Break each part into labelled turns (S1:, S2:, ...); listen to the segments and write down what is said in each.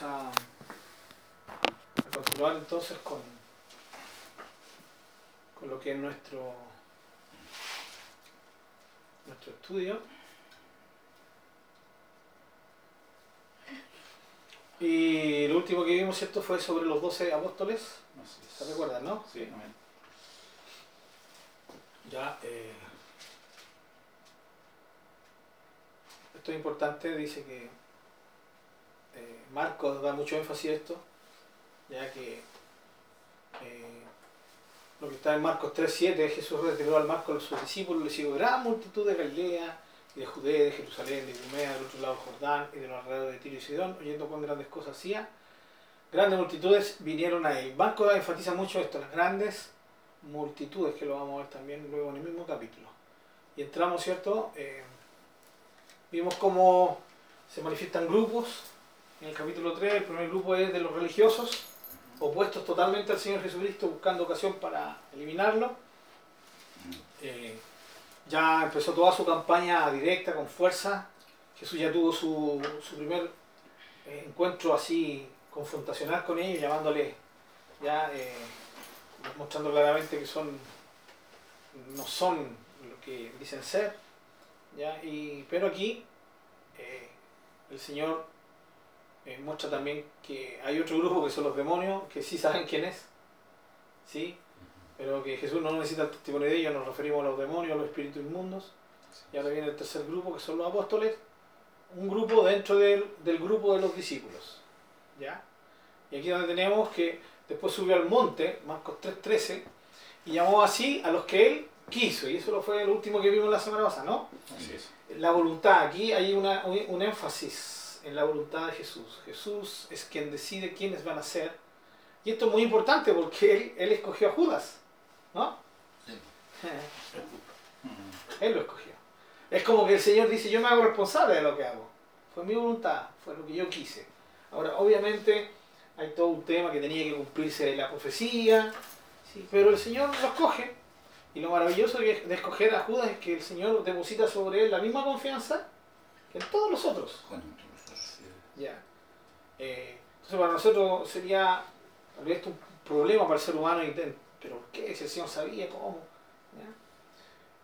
S1: vamos a, a continuar entonces con, con lo que es nuestro, nuestro estudio. Y lo último que vimos, ¿cierto? Fue sobre los doce apóstoles. ¿Se recuerdan, no?
S2: Sí, amén.
S1: Ya, eh, esto es importante, dice que eh, Marcos da mucho énfasis a esto, ya que eh, lo que está en Marcos 3.7, Jesús retiró al Marcos a sus discípulos, le siguió gran multitud de Galilea, y de Judea, de Jerusalén, de Idumea, del otro lado del Jordán, y de los alrededores de Tiro y Sidón, oyendo cuán grandes cosas hacía. Grandes multitudes vinieron a él. Marcos enfatiza mucho esto, las grandes multitudes, que lo vamos a ver también luego en el mismo capítulo. Y entramos, ¿cierto? Eh, vimos cómo se manifiestan grupos. En el capítulo 3, el primer grupo es de los religiosos, opuestos totalmente al Señor Jesucristo, buscando ocasión para eliminarlo. Eh, ya empezó toda su campaña directa, con fuerza. Jesús ya tuvo su, su primer eh, encuentro así confrontacional con ellos, llamándole ya eh, mostrando claramente que son no son lo que dicen ser ¿ya? Y, pero aquí eh, el Señor eh, muestra también que hay otro grupo que son los demonios que sí saben quién es ¿sí? pero que Jesús no necesita el testimonio de ellos nos referimos a los demonios, a los espíritus inmundos y ahora viene el tercer grupo que son los apóstoles un grupo dentro del, del grupo de los discípulos ¿ya? y aquí donde tenemos que Después subió al monte, Marcos 3.13, y llamó así a los que él quiso. Y eso lo fue el último que vimos la semana pasada, ¿no?
S2: Así es.
S1: La voluntad, aquí hay una, un énfasis en la voluntad de Jesús. Jesús es quien decide quiénes van a ser. Y esto es muy importante porque él, él escogió a Judas, ¿no?
S3: Sí.
S1: Él lo escogió. Es como que el Señor dice, yo me hago responsable de lo que hago. Fue mi voluntad, fue lo que yo quise. Ahora, obviamente, hay todo un tema que tenía que cumplirse la profecía, ¿sí? pero el Señor lo escoge. Y lo maravilloso de escoger a Judas es que el Señor deposita sobre él la misma confianza que en todos los otros.
S3: Con nosotros.
S1: Ya. Eh, entonces para nosotros sería esto un problema para el ser humano, y pero ¿por qué? Si el Señor sabía cómo. ¿Ya?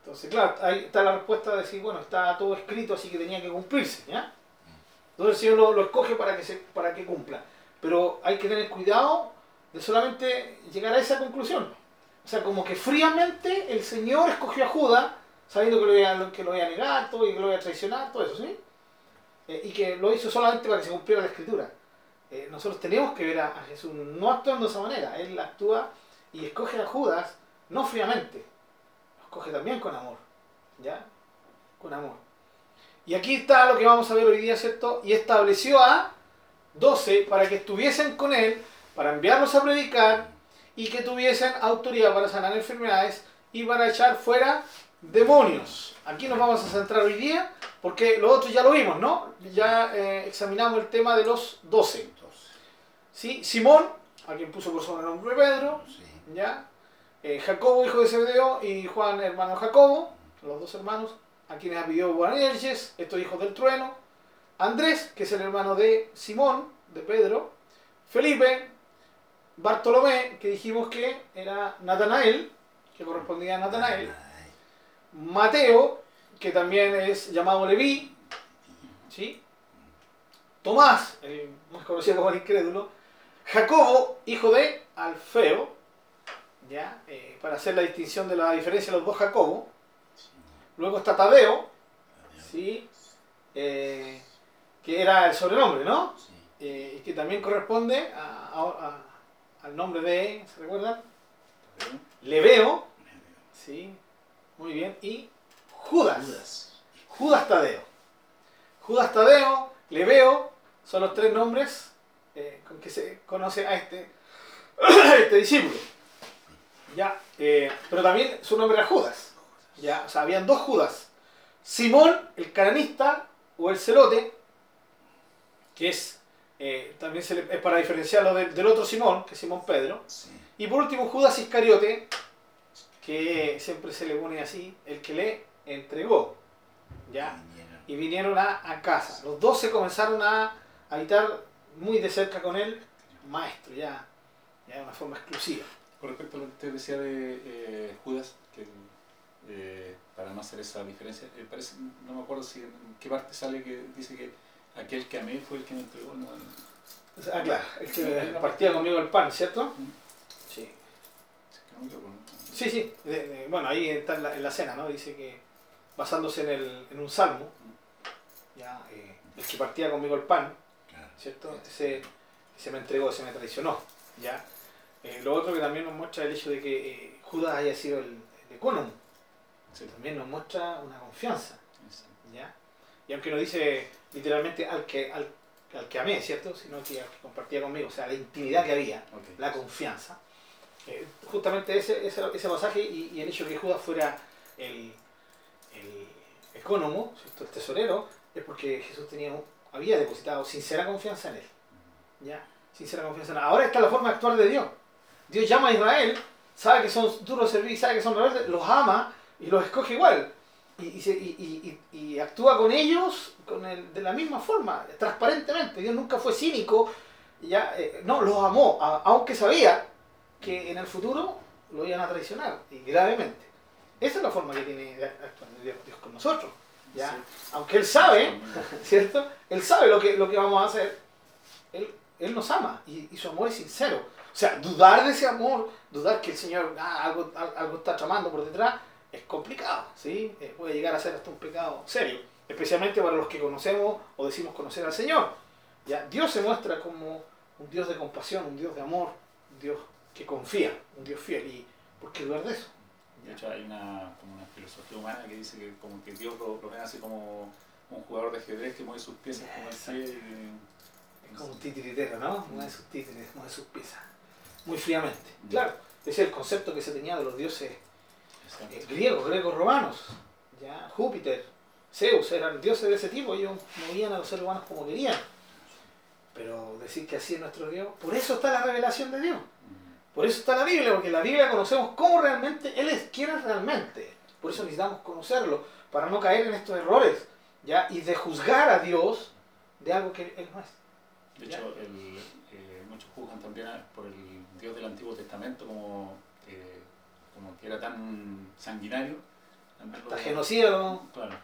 S1: Entonces, claro, ahí está la respuesta de decir, bueno, está todo escrito, así que tenía que cumplirse. ¿ya? Entonces el Señor lo, escoge para que, se, para que cumpla. Pero hay que tener cuidado de solamente llegar a esa conclusión. O sea, como que fríamente el Señor escogió a Judas, sabiendo que lo iba, que a negar todo y que lo iba a traicionar, todo eso, ¿sí? Eh, y que lo hizo solamente para que se cumpliera la escritura. Eh, nosotros tenemos que ver a, a Jesús no actuando de esa manera. Él actúa y escoge a Judas no fríamente, lo escoge también con amor. ¿Ya? Con amor. Y aquí está lo que vamos a ver hoy día, ¿cierto? Y estableció a 12 para que estuviesen con él, para enviarlos a predicar y que tuviesen autoridad para sanar enfermedades y para echar fuera demonios. Aquí nos vamos a centrar hoy día porque lo otro ya lo vimos, ¿no? Ya eh, examinamos el tema de los 12.
S3: Entonces,
S1: ¿sí? Simón, a quien puso por sobrenombre Pedro,
S3: sí.
S1: ¿ya? Eh, Jacobo, hijo de Zebedeo, y Juan, hermano de Jacobo, los dos hermanos, a quienes pidió Boanerges, estos hijos del trueno, Andrés, que es el hermano de Simón, de Pedro, Felipe, Bartolomé, que dijimos que era Natanael, que correspondía a Natanael, Mateo, que también es llamado Leví, ¿sí? Tomás, el más conocido como el incrédulo, Jacobo, hijo de Alfeo, ¿ya? Eh, para hacer la distinción de la diferencia de los dos Jacobo. Luego está Tadeo, ¿sí? Eh, que era el sobrenombre, ¿no? Eh, y que también corresponde a- a- a- al nombre de, ¿se recuerdan? Leveo, ¿sí? Muy bien, y Judas.
S3: Judas.
S1: Judas Tadeo. Judas Tadeo, Leveo, son los tres nombres eh, con que se conoce a este, este discípulo. Ya, eh, pero también su nombre era Judas. Ya, o sea, habían dos Judas. Simón, el cananista o el celote, que es eh, también se le- es para diferenciarlo del, del otro Simón, que es Simón Pedro.
S3: Sí.
S1: Y por último, Judas Iscariote, que siempre se le pone así, el que le entregó. ¿ya?
S3: Vinieron.
S1: Y vinieron a, a casa. Los doce comenzaron a habitar muy de cerca con él, maestro, ya, ya de una forma exclusiva.
S2: Con respecto a lo que usted decía de eh, Judas, que eh, para no hacer esa diferencia, eh, parece, no me acuerdo si en qué parte sale que dice que aquel que amé fue el que me entregó. ¿no?
S1: Ah, claro, el que partía conmigo el pan, ¿cierto? Sí. Sí, sí. bueno, ahí está en la, en la, cena, ¿no? Dice que basándose en, el, en un salmo, ya, eh, el que partía conmigo el pan, ¿cierto? Ese, se me entregó, se me traicionó, ¿ya? Eh, lo otro que también nos muestra el hecho de que eh, Judas haya sido el, el ecónomo, también nos muestra una confianza, ¿ya? Y aunque no dice literalmente al que, al, al que amé, ¿cierto? Sino que, al que compartía conmigo, o sea, la intimidad que había, la confianza. Eh, justamente ese, ese, ese pasaje y, el hecho de que Judas fuera el, el ecónomo, el tesorero, es porque Jesús tenía, había depositado sincera confianza en él. ¿ya? Sincera confianza. Ahora está la forma de actuar de Dios. Dios llama a Israel, sabe que son duros servir, sabe que son rebeldes, los ama y los escoge igual. Y, y, y, y actúa con ellos con el, de la misma forma, transparentemente. Dios nunca fue cínico, ya, eh, no, los amó, aunque sabía que en el futuro lo iban a traicionar, y gravemente. Esa es la forma que tiene de actuar Dios, con nosotros. ¿ya? Sí. Aunque Él sabe, ¿cierto? Él sabe lo que, lo que vamos a hacer. Él, él nos ama y, y, su amor es sincero. O sea, dudar de ese amor, dudar que el Señor ah, algo, algo está tramando por detrás, es complicado, ¿sí? Eh, puede llegar a ser hasta un pecado serio, especialmente para los que conocemos o decimos conocer al Señor. ¿ya? Dios se muestra como un Dios de compasión, un Dios de amor, un Dios que confía, un Dios fiel. ¿Y por qué dudar de eso?
S2: De hecho, hay una, como una filosofía humana que dice que, como que Dios lo, lo ve así como un jugador de ajedrez que mueve sus piezas como el.
S1: Es como un titiritero, ¿no? Mueve sus títeres, mueve sus piezas. Muy fríamente. Claro, ese es el concepto que se tenía de los dioses eh, griegos, griegos romanos. ¿ya? Júpiter, Zeus, eran dioses de ese tipo, ellos movían a los seres humanos como querían. Pero decir que así es nuestro Dios, por eso está la revelación de Dios. Por eso está la Biblia, porque en la Biblia conocemos cómo realmente Él es, quién es realmente. Por eso necesitamos conocerlo, para no caer en estos errores, ¿ya? Y de juzgar a Dios de algo que Él no es.
S2: De hecho, el, eh, muchos juzgan también por el Dios del Antiguo Testamento como, eh, como que era tan sanguinario.
S1: Está genocida, ¿no? Claro.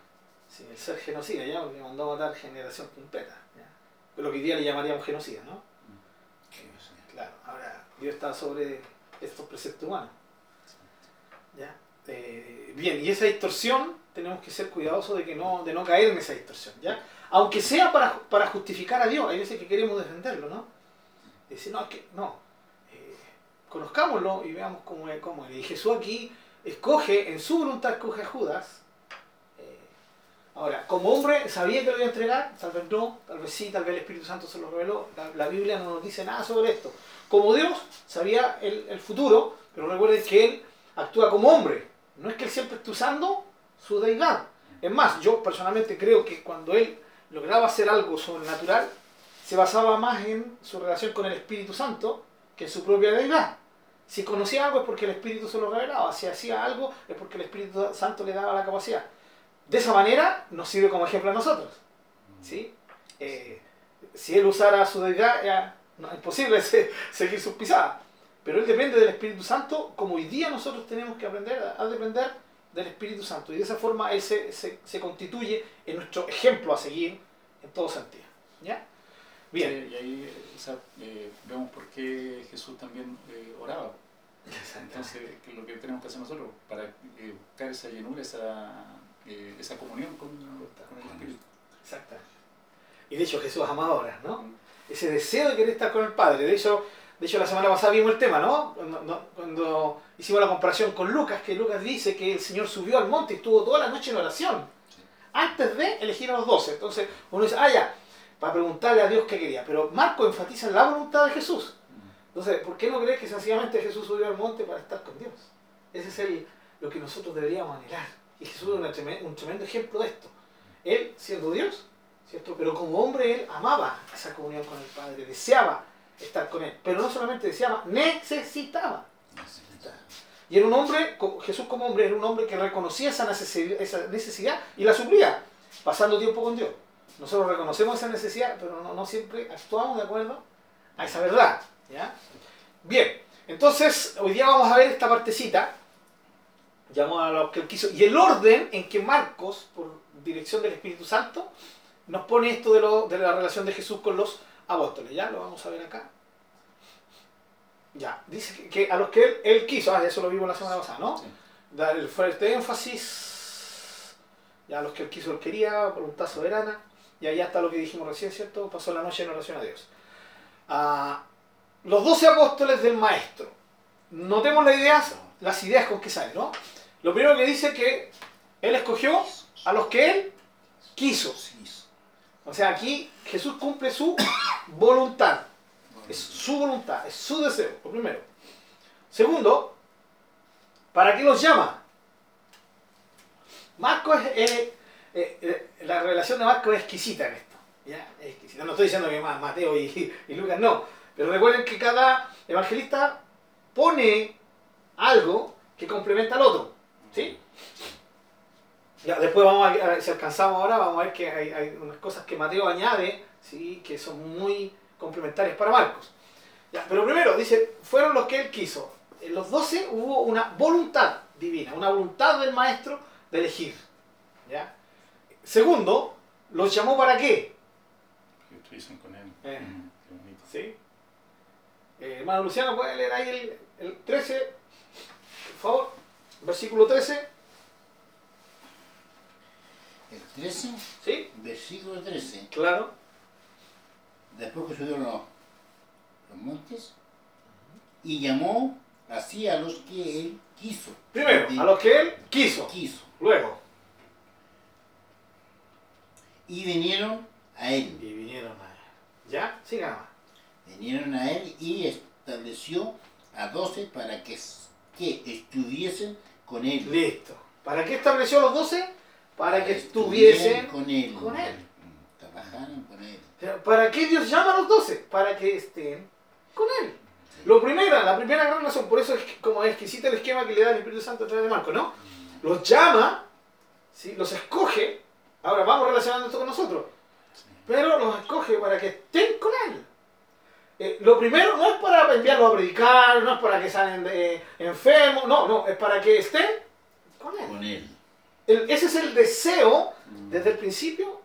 S1: Sí, el ser genocida, ¿ya? Porque mandó a matar generación completa. ¿ya? Lo que hoy día le llamaríamos genocida, ¿no? Mm. Claro, ahora Dios está sobre estos preceptos humanos. ¿Ya? Eh, bien, y esa distorsión tenemos que ser cuidadosos de, que no, de no caer en esa distorsión. ¿ya? Aunque sea para, para justificar a Dios, hay veces que queremos defenderlo, ¿no? Decir, no, es que no. Eh, conozcámoslo y veamos cómo es. Cómo es. Y Jesús aquí escoge, en su voluntad escoge a Judas. Eh, ahora, como hombre, ¿sabía que lo iba a entregar? Tal vez no, tal vez sí, tal vez el Espíritu Santo se lo reveló. La, la Biblia no nos dice nada sobre esto. Como Dios sabía el, el, futuro, pero recuerden que Él actúa como hombre. No es que Él siempre esté usando su deidad. Es más, yo personalmente creo que cuando Él lograba hacer algo sobrenatural, se basaba más en su relación con el Espíritu Santo que en su propia deidad. Si conocía algo es porque el Espíritu se lo revelaba. Si hacía algo es porque el Espíritu Santo le daba la capacidad. De esa manera nos sirve como ejemplo a nosotros. ¿sí? Eh, si Él usara su deidad, no, es imposible seguir sus pisadas. Pero él depende del Espíritu Santo, como hoy día nosotros tenemos que aprender a depender del Espíritu Santo. Y de esa forma él se, se, se constituye en nuestro ejemplo a seguir en todo sentido. ¿Ya?
S2: Bien. Sí, y ahí o sea, eh, vemos por qué Jesús también eh, oraba. Entonces, ¿qué es lo que tenemos que hacer nosotros? Para eh, buscar esa llenura, esa, eh, esa comunión con, con, el Espíritu.
S1: Exacto. Y de hecho Jesús amaba ahora, ¿no? Ese deseo de querer estar con el Padre. De hecho, de hecho la semana pasada vimos el tema, ¿no? Cuando, cuando, hicimos la comparación con Lucas, que Lucas dice que el Señor subió al monte y estuvo toda la noche en oración, antes de elegir a los doce. Entonces uno dice, ah, ya, para preguntarle a Dios qué quería. Pero Marco enfatiza la voluntad de Jesús. Entonces, ¿por qué no crees que sencillamente Jesús subió al monte para estar con Dios? Ese es el, lo que nosotros deberíamos anhelar. Y Jesús es un tremendo ejemplo de esto. Él, siendo Dios, ¿cierto? Pero como hombre él amaba esa comunión con el Padre, deseaba estar con él. Pero no solamente deseaba, necesitaba. Y era un hombre, Jesús como hombre, era un hombre que reconocía esa necesidad, esa necesidad y la suplía, pasando tiempo con Dios. Nosotros reconocemos esa necesidad, pero no, no siempre actuamos de acuerdo a esa verdad. ¿ya? Bien, entonces hoy día vamos a ver esta partecita. Llamamos a lo que él quiso. Y el orden en que Marcos, por dirección del Espíritu Santo, nos pone esto de, lo, de la relación de Jesús con los apóstoles. Ya lo vamos a ver acá. Ya, dice que, a los que él, él quiso, ah, eso lo vimos la semana pasada, ¿no?
S2: Sí.
S1: Dar el fuerte énfasis, ya a los que él quiso, él quería, voluntad soberana, y allá está lo que dijimos recién, ¿cierto? Pasó la noche en oración a Dios. Ah, los doce apóstoles del Maestro. Notemos las ideas, las ideas con que sale, ¿no? Lo primero que dice que él escogió a los que él quiso. O sea, aquí Jesús cumple su voluntad. Es su voluntad, es su deseo, lo primero. Segundo, ¿para qué los llama? Marco es, eh, eh, eh, la relación de Marco es exquisita en esto. ¿ya? Exquisita. No estoy diciendo que Mateo y, y Lucas no, pero recuerden que cada evangelista pone algo que complementa al otro. ¿sí? Ya, después vamos a ver, si alcanzamos ahora, vamos a ver que hay, hay unas cosas que Mateo añade, ¿sí? que son muy complementarias para Marcos. Ya, pero primero, dice, fueron los que él quiso. En los doce hubo una voluntad divina, una voluntad del maestro de elegir. ¿ya? Segundo, los llamó para qué?
S2: Que estuviesen con él.
S1: Eh.
S2: Mm, qué bonito.
S1: ¿Sí? Eh, hermano Luciano, ¿puede leer ahí el, el 13? Por favor, versículo 13.
S3: El 13,
S1: ¿Sí?
S3: versículo 13.
S1: Claro.
S3: Después que subieron los, los montes y llamó así a los que él quiso.
S1: Primero, a los que él quiso.
S3: quiso.
S1: Luego.
S3: Y vinieron a él.
S1: Y vinieron a él. ¿Ya? Siga más.
S3: Vinieron a él y estableció a doce para que, que estuviesen con él.
S1: Listo. ¿Para qué estableció los doce? Para que estuviesen
S3: con él.
S1: con él.
S3: Trabajaran con él.
S1: Pero, ¿Para qué Dios llama a los doce? Para que estén con Él. Lo primera, la primera gran razón, por eso es como es exquisita el esquema que le da el Espíritu Santo a través de Marco, ¿no? Los llama, ¿sí? los escoge, ahora vamos relacionando esto con nosotros, pero los escoge para que estén con Él. Eh, lo primero no es para enviarlos a predicar, no es para que salen de, enfermos, no, no, es para que estén con Él.
S3: Con él.
S1: El- ese es el deseo desde el principio,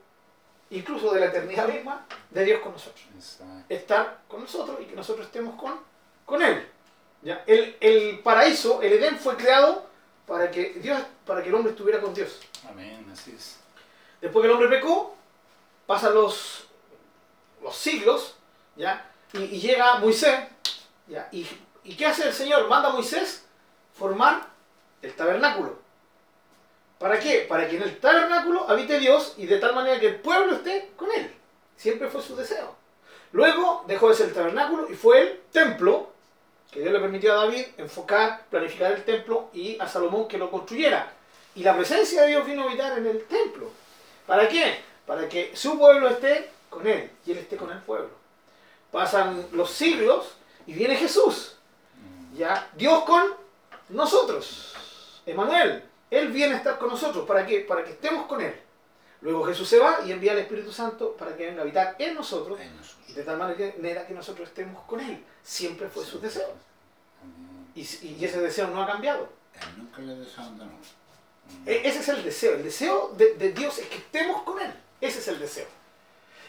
S1: incluso de la eternidad misma, de Dios con nosotros
S2: Exacto.
S1: estar con nosotros y que nosotros estemos con, con Él. ¿Ya? El, el paraíso, el Edén fue creado para que Dios, para que el hombre estuviera con Dios.
S2: Amén, así es.
S1: Después que el hombre pecó, pasan los, los siglos, ¿ya? Y, y llega Moisés, ¿ya? Y, ¿Y qué hace el Señor? Manda a Moisés formar el tabernáculo. ¿Para qué? Para que en el tabernáculo habite Dios y de tal manera que el pueblo esté con él. Siempre fue su deseo. Luego dejó de ser el tabernáculo y fue el templo, que Dios le permitió a David enfocar, planificar el templo y a Salomón que lo construyera. Y la presencia de Dios vino a habitar en el templo. ¿Para qué? Para que su pueblo esté con él y él esté con el pueblo. Pasan los siglos y viene Jesús. Ya, Dios con nosotros. Emanuel, Él viene a estar con nosotros. ¿Para qué? Para que estemos con Él. Luego Jesús se va y envía al Espíritu Santo para que venga a habitar en nosotros
S3: En nosotros.
S1: y de tal manera que nosotros estemos con Él. Siempre fue su deseo. Y, y ese deseo no ha cambiado.
S3: Él nunca le desabandonó.
S2: Mm.
S1: E- Ese es el deseo. El deseo de, de Dios es que estemos con Él. Ese es el deseo.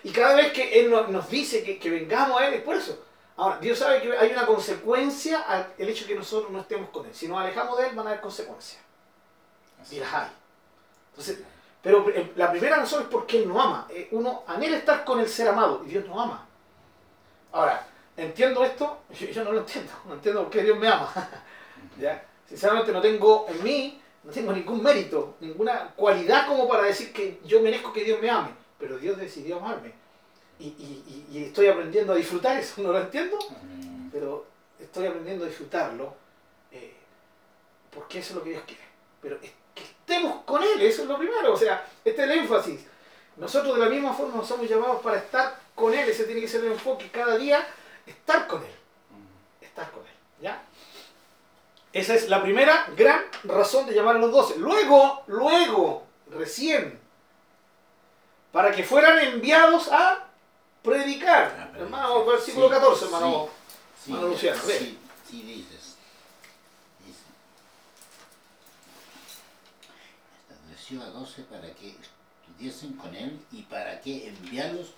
S1: Y cada vez que Él no- nos dice que, que vengamos a Él es por eso. Ahora, Dios sabe que hay una consecuencia al el hecho de que nosotros no estemos con Él. Si nos alejamos de Él van a haber consecuencias. Hay. Entonces, pero eh, la primera razón es porque Él no ama. Eh, Uno anhela estar con el ser amado y Dios no ama. Ahora, entiendo esto, yo, yo no lo entiendo. No entiendo por qué Dios me ama. ¿Ya? Sinceramente no tengo en mí, no tengo ningún mérito, ninguna cualidad como para decir que yo merezco que Dios me ame. Pero Dios decidió amarme. Y, y- estoy aprendiendo a disfrutar eso. No lo entiendo,
S2: Amén.
S1: pero estoy aprendiendo a disfrutarlo. eh, porque eso es lo que Dios quiere. Pero es que estemos con Él, eso es lo primero. O sea, este es el énfasis. Nosotros de la misma forma nos somos llamados para estar con Él. Ese tiene que ser el enfoque cada día, estar con Él. Estar con Él. ¿Ya? Esa es la primera gran razón de llamar a los doce. Luego, luego, recién, para que fueran enviados a predicar. Hermano, versículo 14, hermano,
S3: Sí,
S1: hermano Luciano.
S3: sí, sí. Dice. Estableció a doce para que estudiesen con él y para que enviarlos,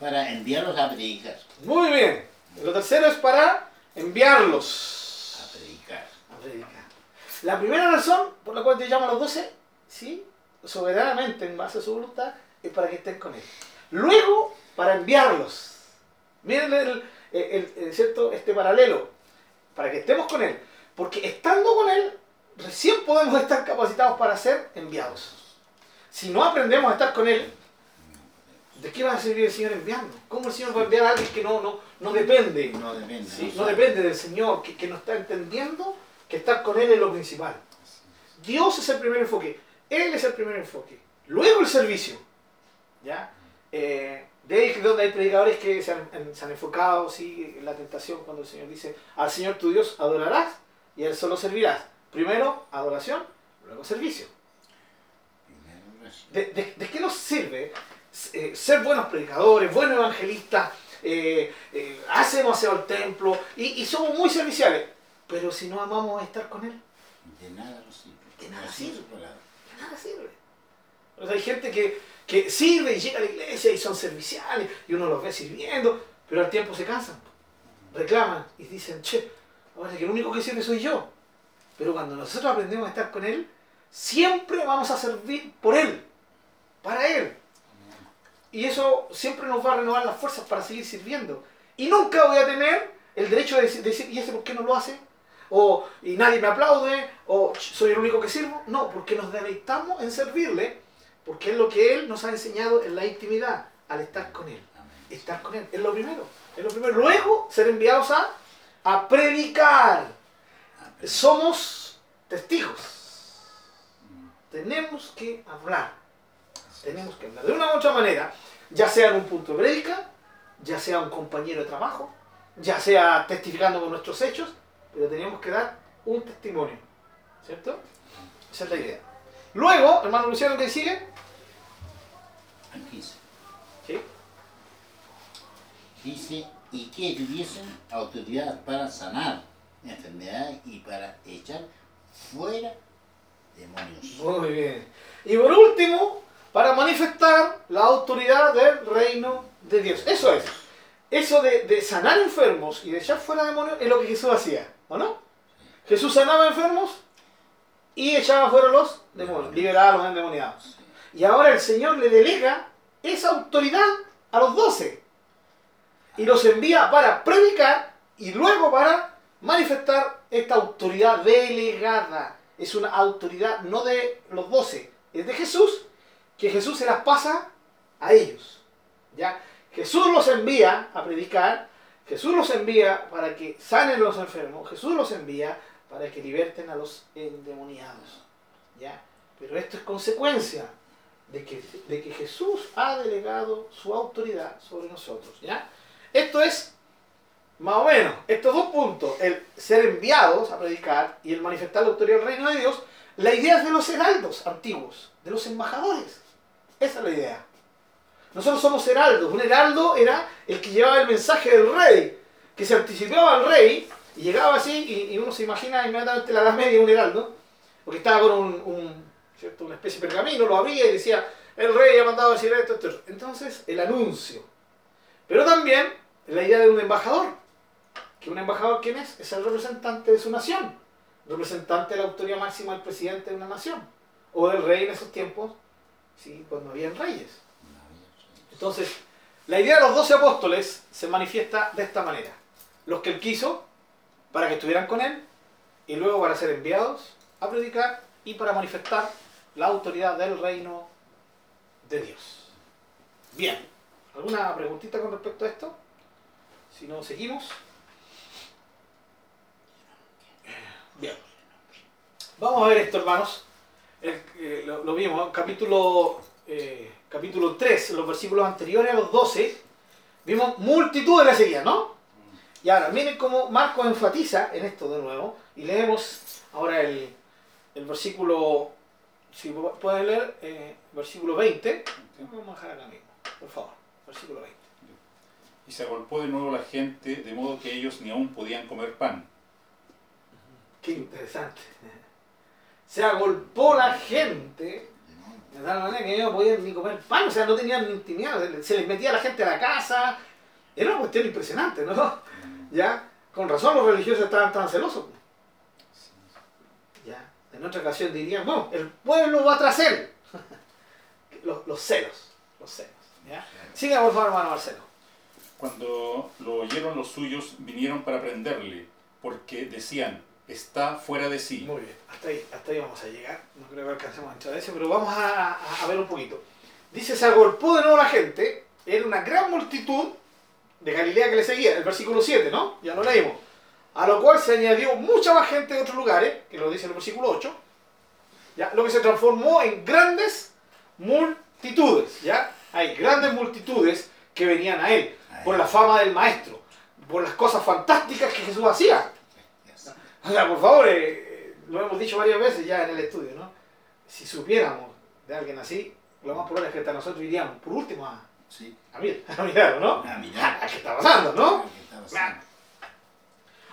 S3: para enviarlos a predicar.
S1: Muy bien. Lo tercero es para enviarlos
S3: A predicar.
S1: a predicar. La primera razón por la cual te llama a los doce, sí, soberanamente en base a su voluntad, es para que estén con él. Luego, para enviarlos. Miren el, el- el- ¿cierto? este paralelo. Para que estemos con él. Porque estando con él, recién podemos estar capacitados para ser enviados. Si no aprendemos a estar con él, ¿de qué va a servir el Señor enviando? ¿Cómo el Señor va a enviar a alguien que no, no, no depende?
S3: No depende.
S1: Sí,
S3: no
S1: depende del Señor, que, que no está entendiendo que estar con Él es lo principal. Dios es el primer enfoque, Él es el primer enfoque. Luego el servicio. ¿ya? Eh, de ahí es donde hay predicadores que se han, en- se han enfocado sí, en la tentación cuando el Señor dice, al Señor tu Dios adorarás y a Él solo servirás. Primero adoración, luego servicio. ¿De, de- de qué nos sirve eh, ser buenos predicadores, buenos evangelistas? eh, eh, hacemos al templo y, y somos muy serviciales. Pero si no amamos estar con Él,
S3: De nada nos sirve.
S1: De nada sirve. de nada sirve. O sea, hay gente que, que sirve y llega a la iglesia y son serviciales y uno los ve sirviendo, pero al tiempo se cansan, reclaman y dicen, che, ahora que el único que sirve soy yo. Pero cuando nosotros aprendemos a estar con Él, siempre vamos a servir por Él, para Él. Y eso siempre nos va a renovar las fuerzas para seguir sirviendo. Y nunca voy a tener el derecho de decir, ¿y ese por qué no lo hace? O, y nadie me aplaude, o "Ch, soy el único que sirvo. No, porque nos deleitamos en servirle, porque es lo que Él nos ha enseñado en la intimidad, al estar con Él. Estar con Él, es lo primero. Es lo primero. Luego, ser enviados a, a predicar. Somos testigos. Tenemos que hablar. Tenemos que hablar de una u otra manera, ya sea en un punto de prédica, ya sea un compañero de trabajo, ya sea testificando con nuestros hechos, pero tenemos que dar un testimonio. ¿Cierto? Esa es la idea. Luego, hermano Luciano, ¿qué sigue?
S3: Al 15.
S1: ¿Sí?
S3: Dice, y que tuviesen autoridad para sanar y para echar fuera demonios.
S1: Muy bien. Y por último, para manifestar la autoridad del reino de Dios. Eso es. Eso de, de sanar enfermos y de echar fuera demonios es lo que Jesús hacía, ¿o no? Jesús sanaba enfermos y echaba fuera los demonios, liberaba a los endemoniados. Y ahora el Señor le delega esa autoridad a los doce. Y los envía para predicar y luego para manifestar esta autoridad delegada. Es una autoridad no de los doce, es de Jesús, que Jesús se las pasa a ellos. ¿ya? Jesús los envía a predicar, Jesús los envía para que sanen los enfermos, Jesús los envía para que liberten a los endemoniados. ¿ya? Pero esto es consecuencia de que, de que Jesús ha delegado su autoridad sobre nosotros. ¿ya? Esto es, más o menos, estos dos puntos, el ser enviados a predicar y el manifestar la autoridad del reino de Dios, la idea es de los heraldos antiguos, de los embajadores. Esa es la idea. Nosotros somos heraldos. Un heraldo era el que llevaba el mensaje del rey, que se anticipaba al rey y llegaba así y, uno se imagina inmediatamente la Edad Media un heraldo, porque estaba con un, ¿cierto? una especie de pergamino, lo abría y decía, el rey ha mandado a decir esto, esto. Entonces, el anuncio. Pero también la idea de un embajador. Que un embajador, ¿quién es? Es el representante de su nación. Representante de la autoridad máxima del presidente de una nación. O del rey en esos tiempos, ¿sí? cuando habían reyes. Entonces, la idea de los doce apóstoles se manifiesta de esta manera. Los que él quiso, para que estuvieran con él, y luego para ser enviados a predicar y para manifestar la autoridad del reino de Dios. Bien, ¿alguna preguntita con respecto a esto? Si no, seguimos. Bien. Vamos a ver esto, hermanos. El- eh, lo, lo vimos, capítulo, eh, capítulo 3, los versículos anteriores a los 12, vimos multitud de la seguida, ¿no? Y ahora, miren cómo Marcos enfatiza en esto de nuevo, y leemos ahora el, el versículo si pueden leer eh, versículo 20, vamos a dejar acá mismo, por favor, versículo 20.
S2: Y se agolpó de nuevo la gente, de modo que ellos ni aún podían comer pan.
S1: Qué interesante. Se agolpó la gente de tal manera que ellos no podían ni comer pan, o sea, no tenían ni intimidad, se les metía la gente a la casa. Era una cuestión impresionante, ¿no? Mm. Ya, con razón los religiosos estaban tan celosos. Ya, en otra ocasión dirían, bueno, el pueblo va tras él. los, los celos, los celos. ¿ya? Siga por favor, hermano Marcelo.
S2: Cuando lo oyeron los suyos, vinieron para prenderle, porque decían, está fuera de sí.
S1: Muy bien, hasta ahí, hasta ahí vamos a llegar. No creo que alcancemos a entrar a eso, pero vamos a, a, ver un poquito. Dice, se agolpó de nuevo la gente, era una gran multitud de Galilea que le seguía, el versículo 7, ¿no? Ya lo leímos. A lo cual se añadió mucha más gente de otros lugares, que lo dice en el versículo 8, ¿ya? lo que se transformó en grandes multitudes, ¿ya? Hay grandes multitudes que venían a él, por la fama del maestro, por las cosas fantásticas que Jesús hacía. O sea, por favor, eh, lo hemos dicho varias veces ya en el estudio, ¿no? Si supiéramos de alguien así, lo más probable es que hasta nosotros iríamos, por último, a,
S3: sí.
S1: a, mirar, a mirarlo, ¿no?
S3: A mirar.
S1: ¿A qué está pasando, no?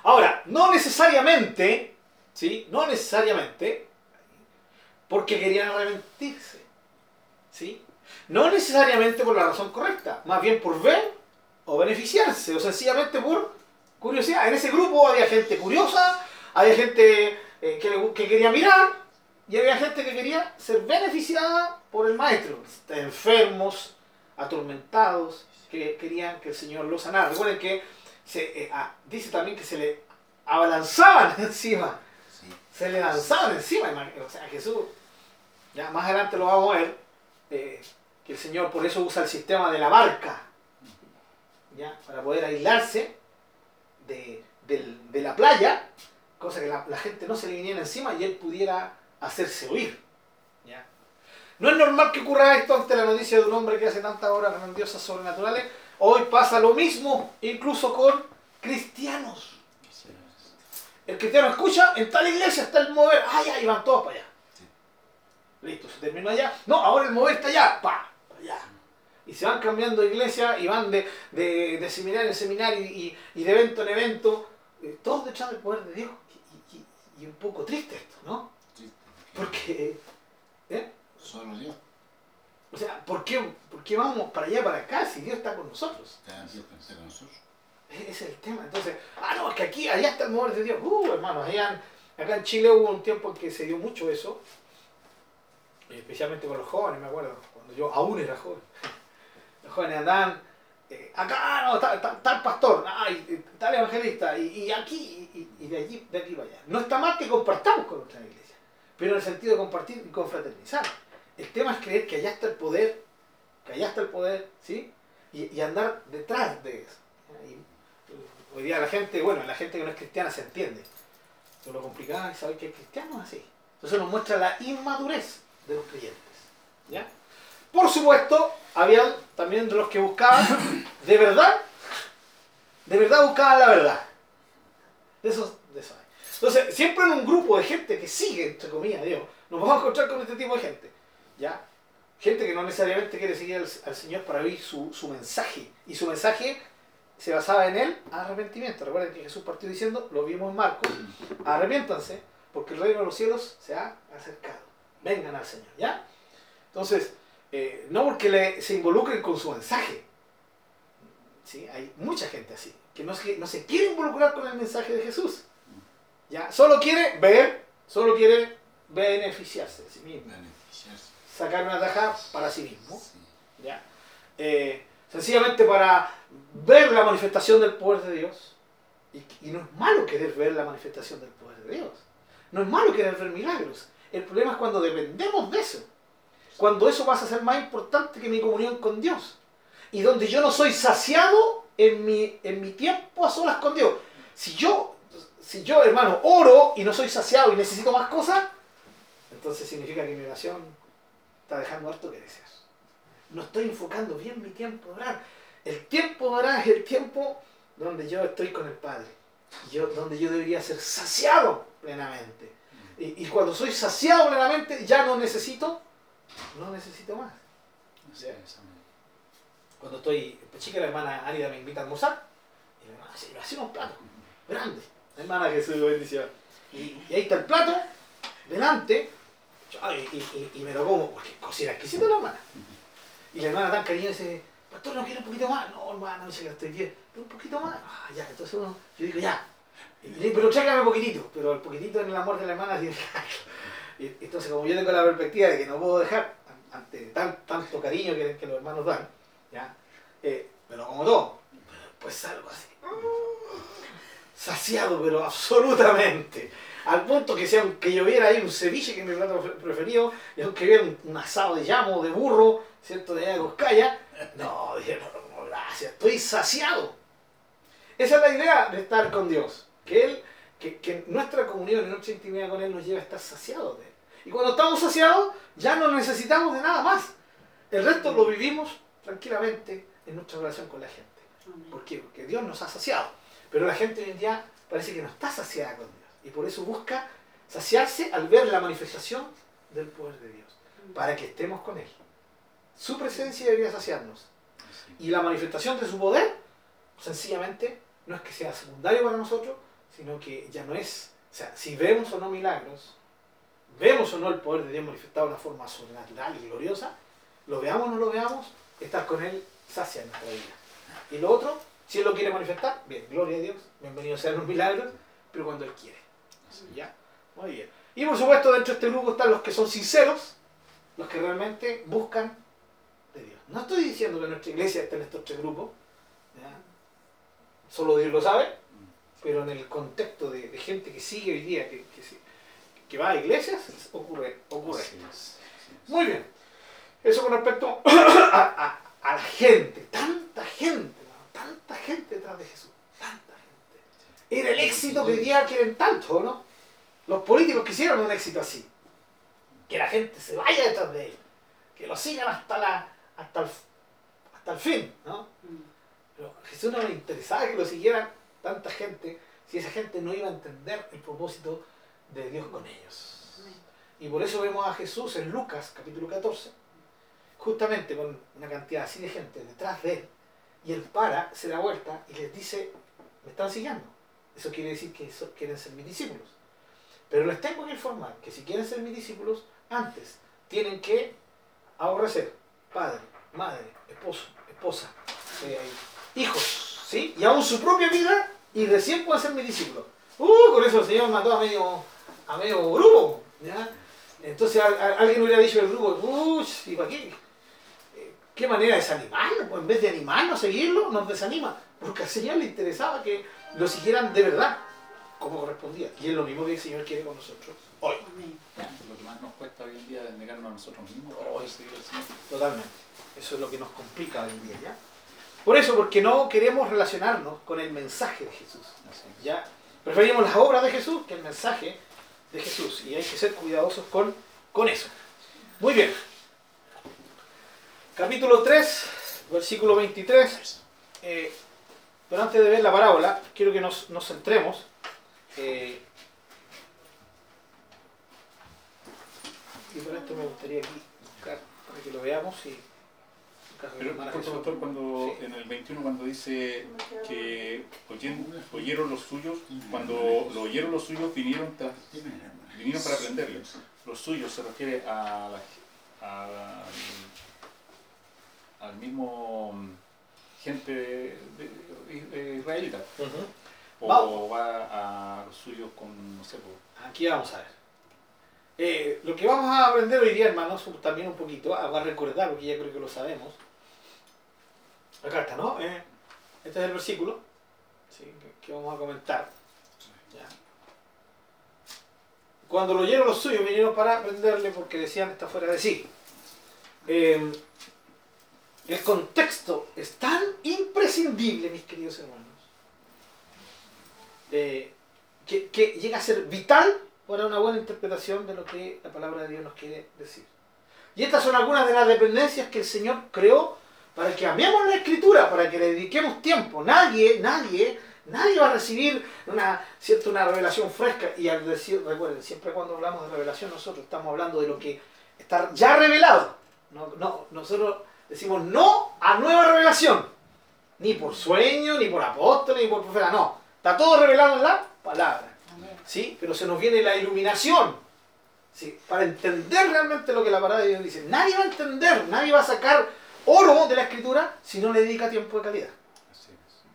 S1: Ahora, no necesariamente, ¿sí? No necesariamente porque querían arrepentirse, ¿sí? No necesariamente por la razón correcta, más bien por ver o beneficiarse, o sencillamente por curiosidad. En ese grupo había gente curiosa, había gente eh, que, que, quería mirar y había gente que quería ser beneficiada por el maestro. Enfermos, atormentados, que querían que el Señor los sanara. Recuerden que se, eh, ah, dice también que se le abalanzaban encima. Se le lanzaban encima. O sea, Jesús, ya más adelante lo vamos a ver, eh, que el Señor por eso usa el sistema de la barca, ¿ya? para poder aislarse de, de la playa cosa que la, gente no se le viniera encima y él pudiera hacerse oír. ¿ya? No es normal que ocurra esto ante la noticia de un hombre que hace tantas obras grandiosas sobrenaturales. Hoy pasa lo mismo, incluso con cristianos. El cristiano escucha, en tal iglesia está el mover, ay, ahí van todos para allá. Listo, se terminó allá. No, ahora el mover está allá, pa, para allá. Y se van cambiando de iglesia y van de, de, seminario en seminario y, y, de evento en evento, eh, todos detrás del poder de Dios y un poco triste esto, ¿no? Porque, ¿eh?
S3: Solo Dios.
S1: O sea, ¿por qué, ¿por qué, vamos para allá, para acá, si Dios está con nosotros?
S3: Dios está con nosotros.
S1: Ese es el tema. Entonces, ah, no, es que aquí, allá está el mover de Dios. Uh, hermanos, allá, acá en Chile hubo un tiempo en que se dio mucho eso, especialmente con los jóvenes, me acuerdo, cuando yo aún era joven. Los jóvenes andaban eh, acá no, tal, pastor, ay, tal evangelista, y, aquí, y, de allí, de aquí para allá. No está mal que compartamos con otra iglesia, pero en el sentido de compartir y confraternizar. El tema es creer que allá está el poder, que allá está el poder, ¿sí? Y, andar detrás de eso. hoy día la gente, bueno, la gente que no es cristiana se entiende. Pero lo complicado es saber que cristiano es así. Entonces nos muestra la inmadurez de los creyentes. ¿Ya? Por supuesto, había también de los que buscaban de verdad, de verdad buscaban la verdad. De eso, de eso hay. Entonces, siempre en un grupo de gente que sigue, entre comillas, Dios, nos vamos a encontrar con este tipo de gente. ¿Ya? Gente que no necesariamente quiere seguir al, Señor para oír su, su, mensaje. Y su mensaje se basaba en él, arrepentimiento. Recuerden que Jesús partió diciendo, lo vimos en Marcos, arrepiéntanse, porque el reino de los cielos se ha acercado. Vengan al Señor, ¿ya? Entonces, eh, no porque le, se involucren con su mensaje. ¿Sí? Hay mucha gente así, que no, se, no se quiere involucrar con el mensaje de Jesús. ¿ya? Solo quiere ver, solo quiere beneficiarse de sí mismo. Sacar una taja para sí mismo. ¿ya? Eh, sencillamente para ver la manifestación del poder de Dios. Y, y no es malo querer ver la manifestación del poder de Dios. No es malo querer ver milagros. El problema es cuando dependemos de eso cuando eso pasa a ser más importante que mi comunión con Dios. Y donde yo no soy saciado en mi, en mi tiempo a solas con Dios. Si yo, si yo, hermano, oro y no soy saciado y necesito más cosas, entonces significa que mi oración está dejando harto que desear. No estoy enfocando bien mi tiempo de orar. El tiempo de orar es el tiempo donde yo estoy con el Padre. Yo, donde yo debería ser saciado plenamente. Y, cuando soy saciado plenamente, ya no necesito, no necesito más.
S2: Amén.
S1: Cuando estoy pues, chica, la hermana Árida me invita a almorzar, y la hermana hace, me hace unos platos grandes. La hermana Jesús, bendición. Y, y ahí está el plato, delante, y, y- y me lo como, porque cocina exquisita la hermana. Y la hermana tan cariñosa dice, pastor, ¿no quiere un poquito más? No, hermano, dice que estoy bien. Pero un poquito más. Ah, ya, entonces uno, yo digo, ya. Y le digo, pero tráigame un poquitito. Pero el poquitito en el amor de la hermana, y entonces como yo tengo la perspectiva de que no puedo dejar, ante tan, tanto cariño que, que los hermanos dan, ¿ya? Eh, pero como todo, pues salgo así, saciado, pero absolutamente. Al punto que si aunque lloviera ahí un ceviche, que es mi plato pre- preferido, y aunque hubiera un, asado de llamo, de burro, ¿cierto? De allá de Coscaya, no, dije, gracias, estoy saciado. Esa es la idea de estar con Dios, que Él, que, que nuestra comunión y nuestra intimidad con Él nos lleva a estar saciados de Él. Y cuando estamos saciados, ya no necesitamos de nada más. El resto lo vivimos tranquilamente en nuestra relación con la gente. ¿Por qué? Porque Dios nos ha saciado. Pero la gente hoy en día parece que no está saciada con Dios. Y por eso busca saciarse al ver la manifestación del poder de Dios. Para que estemos con Él. Su presencia debería saciarnos.
S2: Así.
S1: Y la manifestación de su poder, sencillamente, no es que sea secundario para nosotros, sino que ya no es. O sea, si vemos o no milagros, vemos o no el poder de Dios manifestado de una forma sobrenatural y gloriosa, lo veamos o no lo veamos, estar con Él sacia nuestra vida. Y lo otro, si Él lo quiere manifestar, bien, gloria a Dios, bienvenidos sean los milagros, pero cuando Él quiere. ¿Ya? Muy bien. Y por supuesto, dentro de este grupo están los que son sinceros, los que realmente buscan de Dios. No estoy diciendo que nuestra iglesia esté en estos tres grupos, ¿ya? solo Dios lo sabe, pero en el contexto de, de gente que sigue hoy día, que, que, que va a iglesias, ocurre. ocurre.
S2: Así es, así es.
S1: Muy bien. Eso con respecto a, a- a la gente. Tanta gente, tanta gente detrás de Jesús. Tanta gente. Era el éxito que hoy día quieren tanto, ¿no? Los políticos quisieron un éxito así. Que la gente se vaya detrás de él. Que lo sigan hasta, la, hasta, el, hasta el fin, ¿no? Pero a Jesús no le interesaba que lo siguieran tanta gente si esa gente no iba a entender el propósito de Dios con ellos. Y por eso vemos a Jesús en Lucas capítulo 14, justamente con una cantidad así de gente detrás de él, y él para, se da vuelta y les dice, me están siguiendo. Eso quiere decir que quieren ser mis discípulos. Pero les tengo que informar que si quieren ser mis discípulos, antes tienen que aborrecer padre, madre, esposo, esposa, eh, hijos, ¿sí? Y aún su propia vida y recién pueden ser mis discípulos. Uh, con eso el Señor mató a medio, a medio grupo, ¿ya? Entonces a- a- alguien hubiera dicho del grupo, ¿y para qué? ¿Qué manera de desanimarlo? Pues en vez de animarnos a seguirlo, nos desanima. Porque al Señor le interesaba que lo siguieran de verdad, como correspondía. Y es lo mismo que el Señor quiere con nosotros hoy.
S2: Lo que más nos cuesta hoy en día es negarnos a nosotros mismos para poder seguir al Señor.
S1: Totalmente. Eso es lo que nos complica hoy en día, ¿ya? Por eso, porque no queremos relacionarnos con el mensaje de Jesús. ¿ya? Preferimos las obras de Jesús que el mensaje de Jesús. Y hay que ser cuidadosos con, con eso. Muy bien. Capítulo 3, versículo 23. Eh, pero antes de ver la parábola, quiero que nos, nos centremos. eh, y por esto me gustaría aquí buscar para que lo veamos y
S2: Pero, doctor, cuando
S1: Sí.
S2: en el 21 cuando dice que oyen- oyeron los suyos, cuando lo oyeron los suyos vinieron, tras- vinieron para aprenderle. Los suyos se refiere a la- a- al, mismo mm, gente de, de- de israelita. O
S1: Vamos.
S2: va a los suyos con, no sé, po,
S1: Aquí vamos a ver. Eh, lo que vamos a aprender hoy día, hermanos, también un poquito, ah, va a recordar, porque ya creo que lo sabemos. Acá está, ¿no? Eh, este es el versículo ¿sí? que, vamos a comentar. Ya. Cuando lo oyeron los suyos, vinieron para aprenderle porque decían está fuera de sí. Eh, el contexto es tan imprescindible, mis queridos hermanos, que, que llega a ser vital para una buena interpretación de lo que la palabra de Dios nos quiere decir. Y estas son algunas de las dependencias que el Señor creó para que amemos la Escritura, para que le dediquemos tiempo. Nadie, nadie Nadie va a recibir una, ¿cierto? una revelación fresca. Y al decir, recuerden, siempre cuando hablamos de revelación nosotros estamos hablando de lo que está ya revelado. No, no, nosotros decimos no a nueva revelación. Ni por sueño, ni por apóstol, ni por profeta. No. Está todo revelado en la palabra. ¿Sí? Pero se nos viene la iluminación. ¿Sí? Para entender realmente lo que la palabra de Dios dice. Nadie va a entender, nadie va a sacar oro de la escritura si no le dedica tiempo de calidad.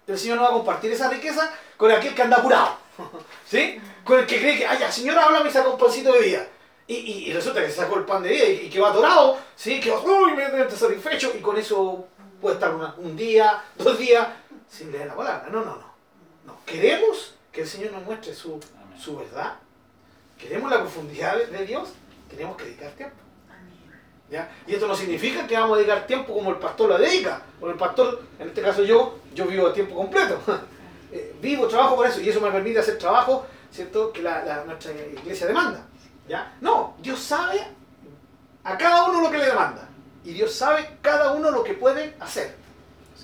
S1: El Señor no va a compartir esa riqueza con aquel que anda apurado. ¿Sí? Con el que cree que, ay, ya, Señor, habla y saca un pancito de vida. Y, y, resulta que se sacó el pan de vida y, que va atorado, ¿sí? Que uy, me siento satisfecho y con eso puede estar un día, dos días sin leer la palabra. No, no, no. no. Queremos que el Señor nos muestre su, su verdad. Queremos la profundidad de Dios. Tenemos que dedicar tiempo. Y esto no significa que vamos a dedicar tiempo como el pastor lo dedica. Porque el pastor, en este caso yo, yo vivo a tiempo completo. Eh, vivo, trabajo por eso y eso me permite hacer trabajo, ¿cierto? Que la, nuestra iglesia demanda. ¿Ya? No, Dios sabe a cada uno lo que le demanda. Y Dios sabe cada uno lo que puede hacer.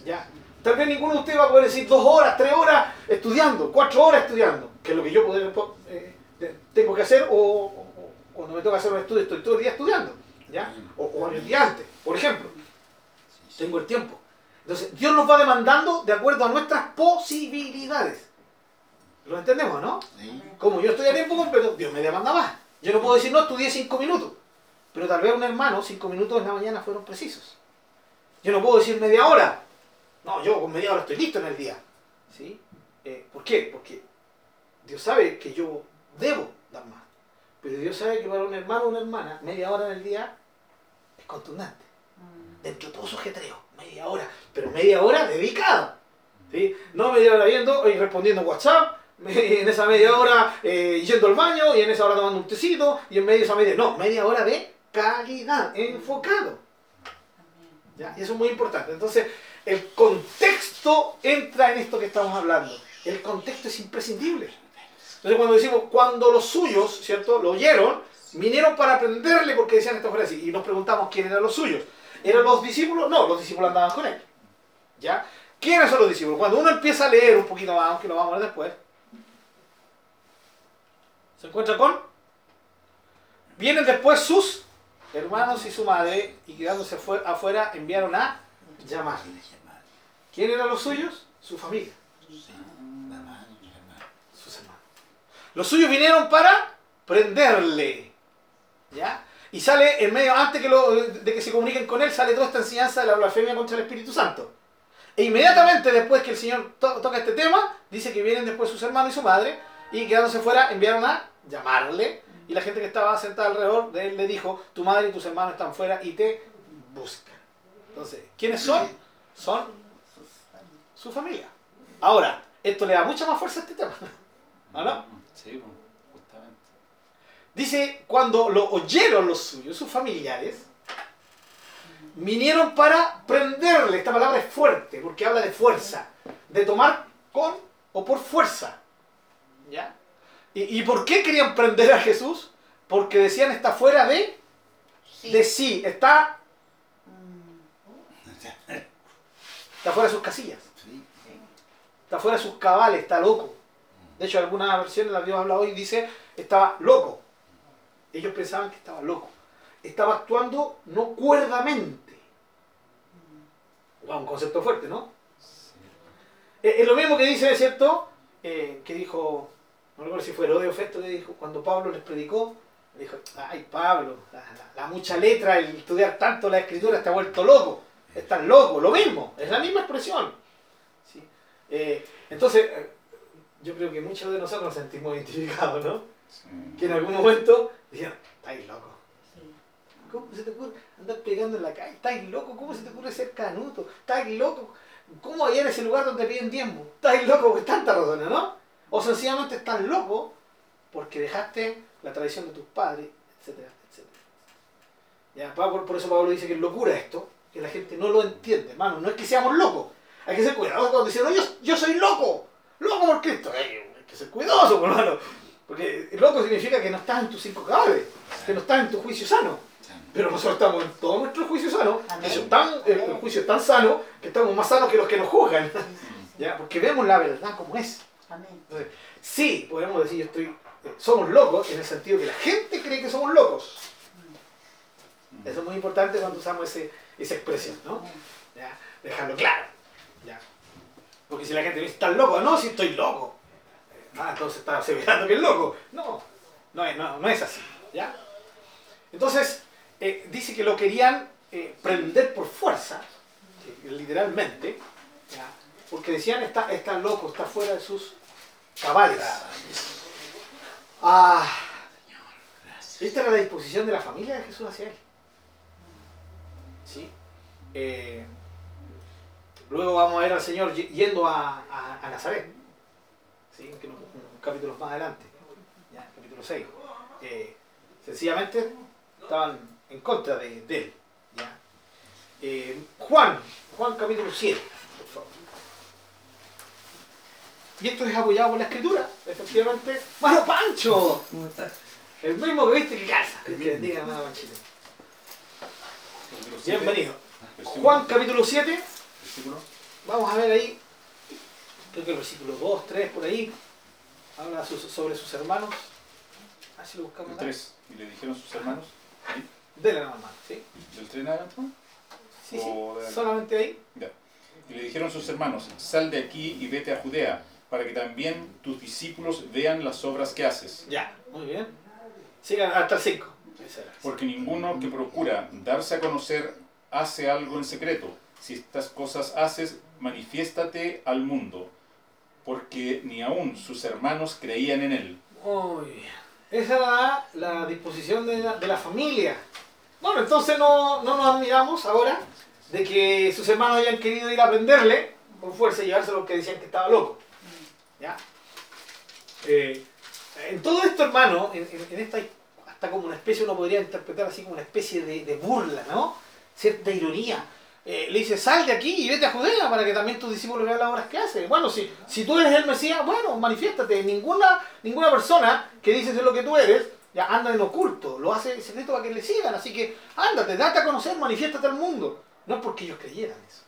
S1: ¿ya? Tal vez ninguno de ustedes va a poder decir dos horas, tres horas estudiando, cuatro horas estudiando, que es lo que yo eh, tengo que hacer, o, o, cuando me toca hacer un estudio estoy todo el día estudiando. ¿ya? O, o el día antes, por ejemplo. Tengo el tiempo. Entonces, Dios nos va demandando de acuerdo a nuestras posibilidades. ¿Lo entendemos, no? Como yo estoy a tiempo completo, Dios me demanda más. Yo no puedo decir, no, estudié cinco minutos. Pero tal vez un hermano, cinco minutos en la mañana fueron precisos. Yo no puedo decir media hora. No, yo con media hora estoy listo en el día. ¿Sí? Eh, ¿Por qué? Porque Dios sabe que yo debo dar más. Pero Dios sabe que para un hermano o una hermana, media hora en el día es contundente. Mm. Dentro de todo su ajetreo, media hora, pero media hora dedicada. ¿sí? No media hora viendo y respondiendo WhatsApp, en esa media hora eh, yendo al baño y en esa hora tomando un tecito y en medio de esa media. No, media hora de calidad, enfocado. ¿Ya? Y eso es muy importante. Entonces, el contexto entra en esto que estamos hablando. El contexto es imprescindible. Entonces cuando decimos, cuando los suyos, ¿cierto? Lo oyeron, vinieron para aprenderle porque decían esto fuera así. Y nos preguntamos quién eran los suyos. ¿Eran los discípulos? No, los discípulos andaban con él. ¿Ya? ¿Quiénes son los discípulos? Cuando uno empieza a leer un poquito más, aunque lo vamos a ver después, se encuentra con. Vienen después sus hermanos y su madre, y quedándose afuera, enviaron a llamarle. ¿Quién eran los suyos? Su familia. Los suyos vinieron para prenderle. ¿Ya? Y sale en medio, antes que de que se comuniquen con él, sale toda esta enseñanza de la blasfemia contra el Espíritu Santo. E inmediatamente después que el Señor toca este tema, dice que vienen después sus hermanos y su madre, y quedándose fuera, enviaron a llamarle. Y la gente que estaba sentada alrededor de él le dijo, tu madre y tus hermanos están fuera y te buscan. Entonces, ¿quiénes son? Son su familia. Ahora, esto le da mucha más fuerza a este tema. ¿O no?
S2: Sí, justamente.
S1: Dice, cuando lo oyeron los suyos, sus familiares, vinieron para prenderle. Esta palabra es fuerte, porque habla de fuerza, de tomar con o por fuerza. ¿Ya? ¿Y, por qué querían prender a Jesús? Porque decían está fuera de sí. de sí, está está fuera de sus casillas. Está fuera de sus cabales, está loco. De hecho, algunas versiones, la Dios habla hoy, dice, estaba loco. Ellos pensaban que estaba loco. Estaba actuando no cuerdamente. un concepto fuerte, ¿no? Eh, es lo mismo que dice, ¿cierto? Eh, que dijo, no recuerdo si fue Herodio Festo que dijo, cuando Pablo les predicó, dijo, ay Pablo, la, mucha letra, el estudiar tanto la escritura te ha vuelto loco. Estás loco, lo mismo, es la misma expresión. ¿sí? Eh, entonces, yo creo que muchos de nosotros nos sentimos identificados, ¿no? Que en algún momento dijeron, estáis loco. ¿Cómo se te ocurre andar pegando en la calle? ¿Estáis loco? ¿Cómo se te ocurre ser canuto? ¿Estáis loco? ¿Cómo hay en ese lugar donde piden tiempo? ¿Estáis loco? Pues tanta razón, ¿no? O sencillamente estás loco porque dejaste la tradición de tus padres, etcétera, etcétera. ¿Ya? Por, por eso Pablo dice que es locura esto, que la gente no lo entiende, hermano. No es que seamos locos. Hay que ser cuidadosos cuando dicen, no, yo, yo soy loco. Loco por Cristo. Hay que ser cuidadoso, hermano. Porque loco significa que no estás en tus cinco cabales, que no estás en tu juicio sano. Pero nosotros estamos en todo nuestro juicio sano. El, juicio es tan sano que estamos más sanos que los que nos juzgan. ¿ya? Porque vemos la verdad como es.
S4: Amén.
S1: Entonces, sí, podemos decir, yo estoy, eh, somos locos en el sentido que la gente cree que somos locos. Eso es muy importante cuando usamos ese, esa expresión, ¿no? ¿Ya? Dejarlo claro. ¿ya? Porque si la gente dice, ¿estás loco? No, si estoy loco. Ah, entonces está aseverando que es loco. No, no es, no, no es así. ¿ya? Entonces, eh, dice que lo querían eh, prender por fuerza, eh, literalmente, ¿ya? porque decían, está, está loco, está fuera de sus cabales. Ah, esta era la disposición de la familia de Jesús hacia él. ¿Sí? Eh, luego vamos a ver al Señor yendo a, a- Nazaret. ¿Sí? Que capítulos más adelante. Ya, capítulo 6. Eh, sencillamente estaban en contra de, él. Eh, Juan, Juan capítulo 7, por favor. Y esto es apoyado por la escritura, efectivamente. ¡Mano Pancho!
S4: ¿Cómo estás?
S1: El mismo que viste que casa. Que bendiga, hermano Panchito.
S2: Capítulo siete,
S1: Bienvenido. Juan capítulo 7,
S2: versículo
S1: vamos a ver ahí, creo que el versículo 2, 3, por ahí, habla sobre sus hermanos. A ver si lo buscamos.
S2: el
S1: acá.
S2: 3. Y le dijeron sus hermanos, ahí,
S1: Dele la mamá, ¿sí?
S2: del 3 en adelante.
S1: Sí, sí,
S2: de-
S1: solamente ahí.
S2: Ya. Y le dijeron sus hermanos, sal de aquí y vete a Judea, para que también tus discípulos vean las obras que haces.
S1: Ya, muy bien. Sigan hasta el 5.
S2: Porque ninguno que procura darse a conocer hace algo en secreto. Si estas cosas haces, manifiéstate al mundo, porque ni aun sus hermanos creían en él.
S1: Muy bien. Esa era la disposición de la, de la familia. Bueno, entonces no, no nos admiramos ahora de que sus hermanos hayan querido ir a prenderle con fuerza y llevárselo que decían que estaba loco. ¿Ya? Eh, en todo esto, hermano, en, en- en esta, hasta como una especie, uno podría interpretar así como una especie de, burla, ¿no? Cierta ironía. Eh, le dice, sal de aquí y vete a Judea para que también tus discípulos vean las obras que haces. Bueno, si, si tú eres el Mesías, bueno, manifiéstate. Ninguna, ninguna persona que dice ser lo que tú eres, ya anda en oculto, lo hace en secreto para que le sigan. Así que ándate, date a conocer, manifiéstate al mundo. No es porque ellos creyeran eso.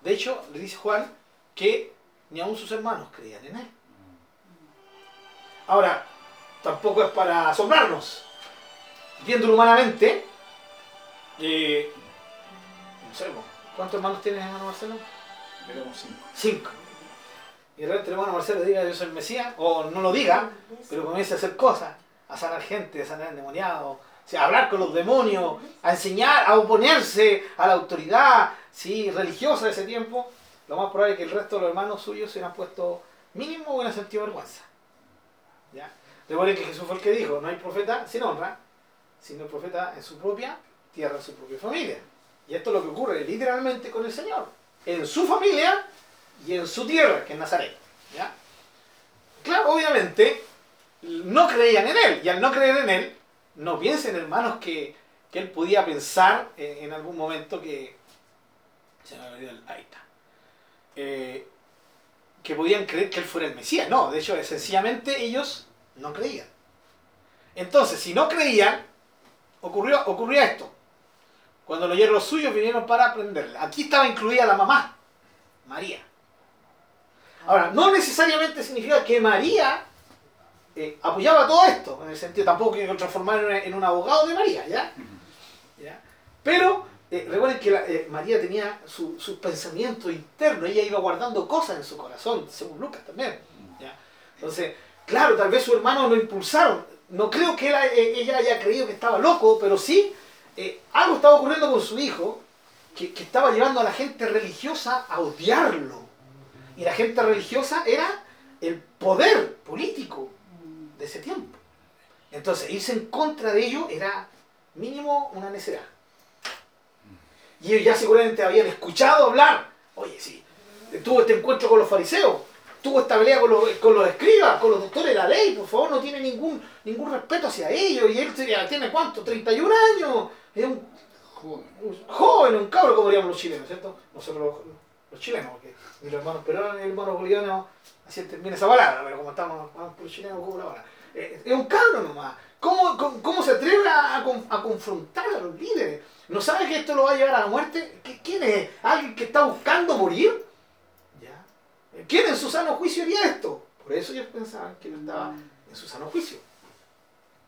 S1: De hecho, le dice Juan que ni aun sus hermanos creían en él. Ahora, tampoco es para asombrarnos. Viéndolo humanamente, eh, no sé, ¿cuántos hermanos tienes, hermano Marcelo?
S2: Éramos cinco.
S1: Cinco. Y de repente el hermano Marcelo diga yo soy el Mesías, o no lo diga, pero comienza a hacer cosas, a sanar gente, a sanar endemoniados, o sea, a hablar con los demonios, a enseñar, a oponerse a la autoridad ¿sí? religiosa de ese tiempo, lo más probable es que el resto de los hermanos suyos se hubieran puesto mínimo hubieran sentido vergüenza. ¿Ya? Recuerden que Jesús fue el que dijo, no hay profeta sin honra, sino profeta en su propia tierra, en su propia familia. Y esto es lo que ocurre literalmente con el Señor. En su familia y en su tierra, que es Nazaret. ¿ya? Claro, obviamente, no creían en él. Y al no creer en él, no piensen, hermanos, que, que él podía pensar en, en algún momento que. Se me perdido el- Ahí está. Eh, que podían creer que él fuera el Mesías. No, de hecho, sencillamente ellos no creían. Entonces, si no creían, ocurrió, ocurría esto. Cuando los hierros suyos vinieron para prenderle. Aquí estaba incluida la mamá, María. Ahora, no necesariamente significa que María eh, apoyaba todo esto, en el sentido tampoco que lo transformaron en, en un abogado de María, ¿ya? ¿Ya? Pero eh, recuerden que eh, María tenía su, su pensamiento interno, ella iba guardando cosas en su corazón, según Lucas también. ¿ya? Entonces, claro, tal vez sus hermanos lo impulsaron. No creo que eh, ella haya creído que estaba loco, pero sí algo estaba ocurriendo con su hijo que, que estaba llevando a la gente religiosa a odiarlo. Y la gente religiosa era el poder político de ese tiempo. Entonces, irse en contra de ello era mínimo una necedad. Y ellos ya seguramente habían escuchado hablar. Oye, sí, tuvo este encuentro con los fariseos, tuvo esta pelea con los, con los escribas, con los doctores de la ley, por favor, no tiene ningún, ningún respeto hacia ellos. Y él tiene cuánto, 31 años. Es un joven, un cabro, como diríamos los chilenos, ¿cierto? Nosotros los, los chilenos, porque ni los hermanos peruanos ni los hermanos bolivianos, así termina esa palabra, pero como estamos vamos por los chilenos, como la palabra. Eh, es un cabro nomás. ¿Cómo, cómo, cómo se atreve a, a con- a confrontar a los líderes? ¿No sabe que esto lo va a llevar a la muerte? ¿Qué- ¿Quién es? ¿Alguien que está buscando morir? ¿quién en su sano juicio haría esto? Por eso ellos pensaban que él estaba en su sano juicio.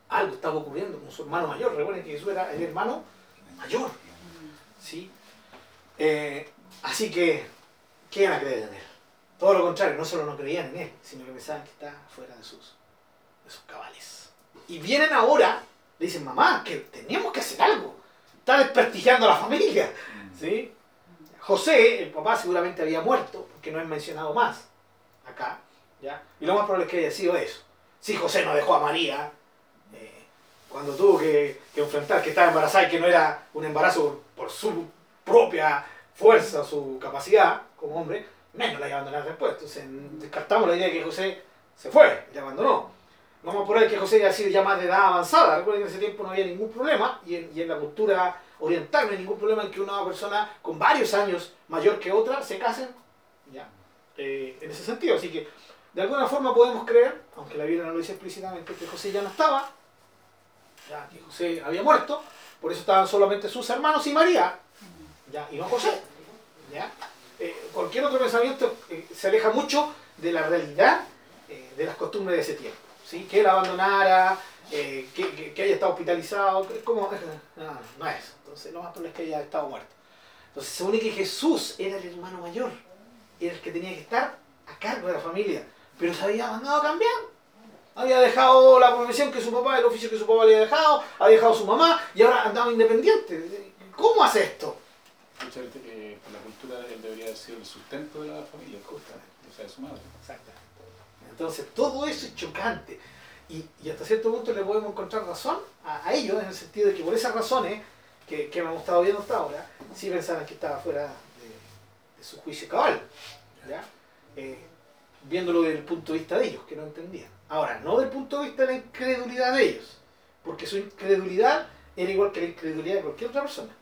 S1: Algo estaba ocurriendo con su hermano mayor. Recuerden que Jesús era el hermano mayor. ¿sí? Eh, así que, ¿qué iban a creer en él? Todo lo contrario, no solo no creían en él, sino que pensaban que estaba fuera de sus, de sus cabales. Y vienen ahora, le dicen, mamá, que teníamos que hacer algo. Está desprestigiando a la familia. ¿sí? José, el papá, seguramente había muerto, porque no es mencionado más acá. ¿ya? Y lo más probable es que haya sido eso. Si José no dejó a María, eh, cuando tuvo que, que, enfrentar que estaba embarazada y que no era un embarazo por su propia fuerza, su capacidad como hombre, menos la iba a abandonar después. Entonces descartamos la idea de que José se fue la abandonó. Vamos a poner que José haya sido ya más de edad avanzada. Recuerden que en ese tiempo no había ningún problema y en, y en la cultura oriental no hay ningún problema en que una persona con varios años mayor que otra se casen. ¿ya? Eh, en ese sentido. Así que de alguna forma podemos creer, aunque la Biblia no lo dice explícitamente, que José ya no estaba, ya que José había muerto, por eso estaban solamente sus hermanos y María, ya, y no José. ¿ya? Eh, cualquier otro pensamiento eh, se aleja mucho de la realidad de las costumbres de ese tiempo. ¿Sí? Que él abandonara, que, que, que, haya estado hospitalizado, como, no, no es. Entonces lo más probable es que haya estado muerto. Entonces se supone que Jesús era el hermano mayor, era el que tenía que estar a cargo de la familia, pero se había mandado a cambiar. Había dejado la profesión que su papá, el oficio que su papá le había dejado, había dejado su mamá y ahora andaba independiente. ¿Cómo hace esto?
S2: Gente que la cultura él debería haber sido el sustento de la familia, o sea, de su madre.
S1: Exactamente. Entonces todo eso es chocante. Y, y, hasta cierto punto le podemos encontrar razón a, ellos, en el sentido de que por esas razones que, que hemos estado viendo hasta ahora, sí pensaban que estaba fuera de, de su juicio cabal. ¿ya? Eh, viéndolo desde el punto de vista de ellos, que no entendían. Ahora, no desde el punto de vista de la incredulidad de ellos, porque su incredulidad era igual que la incredulidad de cualquier otra persona.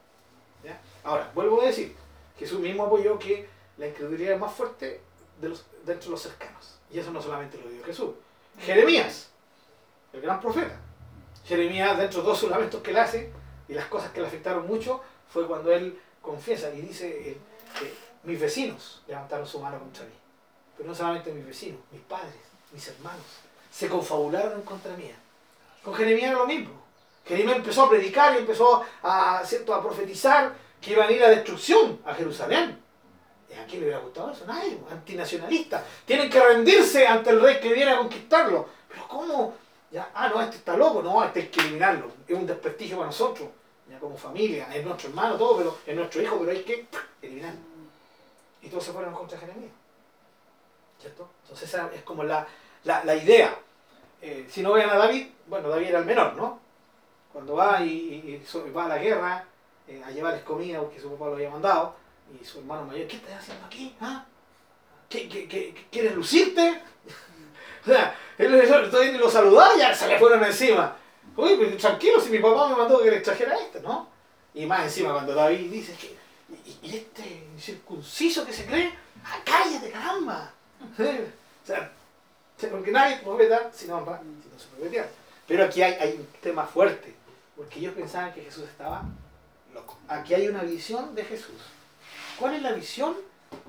S1: ¿ya? Ahora, vuelvo a decir, Jesús mismo apoyó que la incredulidad es más fuerte de los, dentro de los cercanos. Y eso no solamente lo dijo Jesús. Jeremías, el gran profeta. Jeremías, dentro de dos lamentos que él hace y las cosas que le afectaron mucho, fue cuando él confiesa y dice, eh, eh, mis vecinos levantaron su mano contra mí. Pero no solamente mis vecinos, mis padres, mis hermanos, se confabularon contra mía. Con Jeremías era lo mismo. Jeremías empezó a predicar y empezó a, ¿cierto? a profetizar que iban a ir a destrucción a Jerusalén. ¿Y a quién le hubiera gustado eso? Nadie, antinacionalista. Tienen que rendirse ante el rey que viene a conquistarlo. Pero ¿cómo? Ya, ah, no, este está loco, no, este hay que eliminarlo. Es un desprestigio para nosotros, ya como familia, es nuestro hermano, todo, pero es nuestro hijo, pero hay que eliminarlo. Y todos se fueron contra Jeremías. ¿Cierto? Entonces esa es como la, la, la idea. Eh, si no vean a David, bueno, David era el menor, ¿no? Cuando va y va a la guerra eh, a llevarles comida porque su papá lo había mandado, y su hermano mayor, ¿qué estás haciendo aquí? ¿Ah? ¿Qué, qué, qué, ¿Quieres lucirte? o sea, él, él lo saludaba y ya se le fueron encima. Oye, pues, tranquilo, si mi papá me mandó que le trajera esto, ¿no? Y más encima cuando David dice que, ¿y, este circunciso que se cree? ¡Ah, cállate, caramba! o sea, porque nadie profeta si no, si no se profetea. Pero aquí hay, hay un tema fuerte, porque ellos pensaban que Jesús estaba loco. Aquí hay una visión de Jesús. ¿Cuál es la visión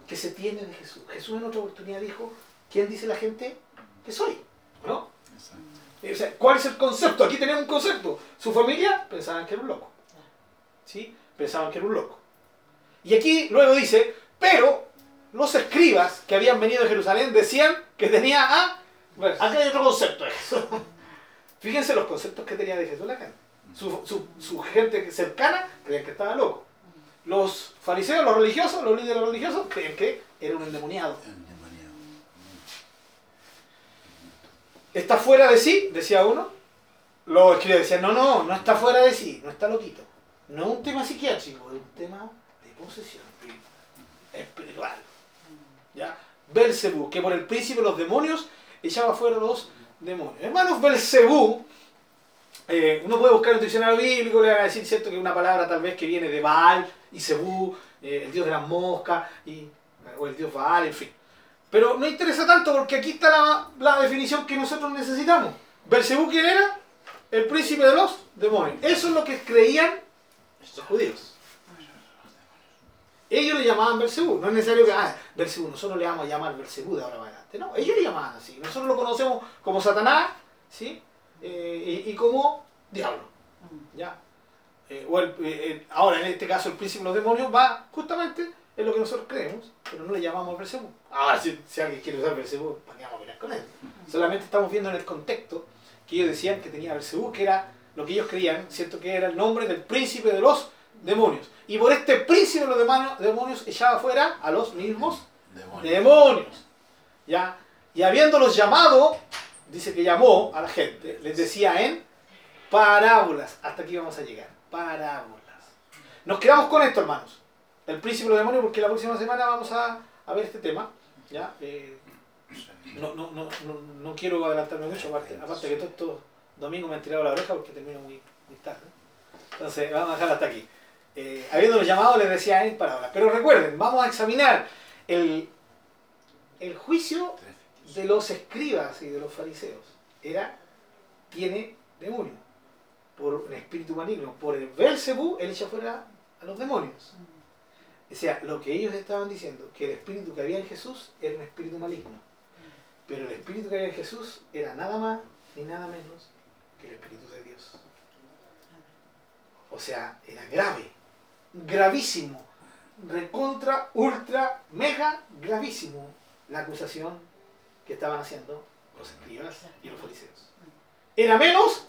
S1: que se tiene de Jesús? Jesús en otra oportunidad dijo, ¿quién dice la gente que soy? ¿No? O sea, ¿Cuál es el concepto? Aquí tenemos un concepto. Su familia pensaban que era un loco. ¿Sí? Pensaban que era un loco. Y aquí luego dice, pero los escribas que habían venido de Jerusalén decían que tenía a... Bueno, acá hay otro concepto de Jesús. Fíjense los conceptos que tenía de Jesús la gente. Su, su, su gente cercana creían que estaba loco. Los fariseos, los religiosos, los líderes religiosos creían que era un endemoniado. ¿Está fuera de sí? Decía uno. Los escribas decían, no, no, no está fuera de sí, no está loquito. No es un tema psiquiátrico, es un tema de posesión espiritual. ¿Ya? Belcebú, que por el príncipe de los demonios echaba fuera los demonios. Hermanos, Belcebú, eh, uno puede buscar el diccionario bíblico, le va a decir cierto que una palabra tal vez que viene de Baal y Cebú, eh, el dios de las moscas, y, o el dios Baal, en fin. Pero no interesa tanto porque aquí está la, la definición que nosotros necesitamos. Belcebú, ¿quién era? El príncipe de los demonios. Eso es lo que creían los judíos. Ellos le llamaban Belcebú. No es necesario que, ah, Belcebú, nosotros le vamos a llamar Belcebú de ahora para adelante. No, ellos le llamaban así. Nosotros lo conocemos como Satanás, ¿sí? Eh, y, y, como diablo. ¿Ya? Eh, o el, eh, ahora, en este caso, el príncipe de los demonios va justamente en lo que nosotros creemos, pero no le llamamos Belcebú. Ahora, si, si alguien quiere usar Belcebú, ¿para qué vamos a pelear con él? Solamente estamos viendo en el contexto que ellos decían que tenía Belcebú, que era lo que ellos creían, ¿cierto? Que era el nombre del príncipe de los demonios. Y por este príncipe de los demonios, demonios echaba fuera a los mismos demonios. demonios. ¿Ya? Y habiéndolos llamado, dice que llamó a la gente, les decía en parábolas. Hasta aquí vamos a llegar. Parábolas. Nos quedamos con esto, hermanos. El príncipe de los demonios, porque la próxima semana vamos a, ver este tema. ¿ya? Eh, no, no, no, no, quiero adelantarme mucho, aparte, que todos estos domingos me han tirado la oreja porque termino muy, tarde. Entonces, vamos a dejarlo hasta aquí. Eh, habiéndolos llamado, les decía en parábolas. Pero recuerden, vamos a examinar el, el juicio de los escribas y de los fariseos. Era, tiene demonio, por un espíritu maligno. Por el Belcebú, él echa fuera a los demonios. O sea, lo que ellos estaban diciendo, que el espíritu que había en Jesús era un espíritu maligno. Pero el espíritu que había en Jesús era nada más ni nada menos que el espíritu de Dios. O sea, era grave, gravísimo, recontra, ultra, mega gravísimo la acusación que estaban haciendo los escribas y los fariseos. Era menos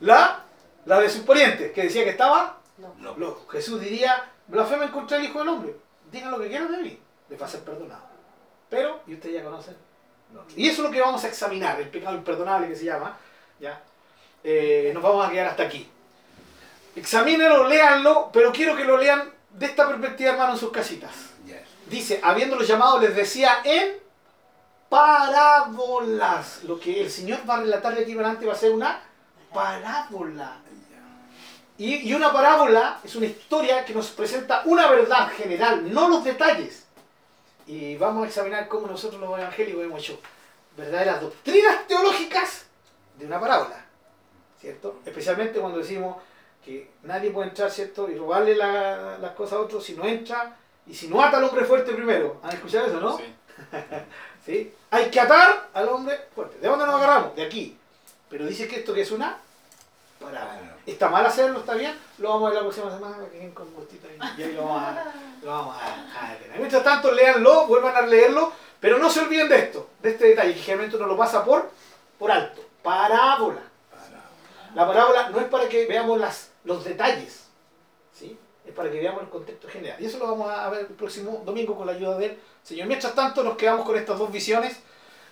S1: la, la de sus parientes, que decía que estaba loco. Jesús diría, blasfema contra el Hijo del Hombre. Digan lo que quieran de mí, les va a ser perdonado. Pero, y ustedes ya conocen. Y eso es lo que vamos a examinar, el pecado imperdonable que se llama. ¿ya? Eh, nos vamos a quedar hasta aquí. Examínenlo, léanlo, pero quiero que lo lean de esta perspectiva, hermano, en sus casitas. Dice, habiéndolo llamado, les decía en parábolas. Lo que el Señor va a relatar de aquí adelante va a ser una parábola. Y, y, una parábola es una historia que nos presenta una verdad general, no los detalles. Y vamos a examinar cómo nosotros los evangélicos hemos hecho verdaderas doctrinas teológicas de una parábola. ¿Cierto? Especialmente cuando decimos que nadie puede entrar, ¿cierto? Y robarle las cosas a otros si no entra y si no ata al hombre fuerte primero. ¿Han escuchado eso, no? Sí. ¿Sí? Hay que atar al hombre fuerte. ¿De dónde nos agarramos? De aquí. Pero dice que esto que es una parábola. ¿Está mal hacerlo? ¿Está bien? Lo vamos a ver la próxima semana que con gustito ahí. Y ahí lo vamos a, lo vamos a, detener. Mientras tanto, léanlo, vuelvan a leerlo, pero no se olviden de esto, de este detalle, que generalmente uno lo pasa por, por alto. Parábola. La parábola no es para que veamos las, los detalles, ¿sí? es para que veamos el contexto general. Y eso lo vamos a ver el próximo domingo con la ayuda del Señor. Mientras tanto, nos quedamos con estas dos visiones.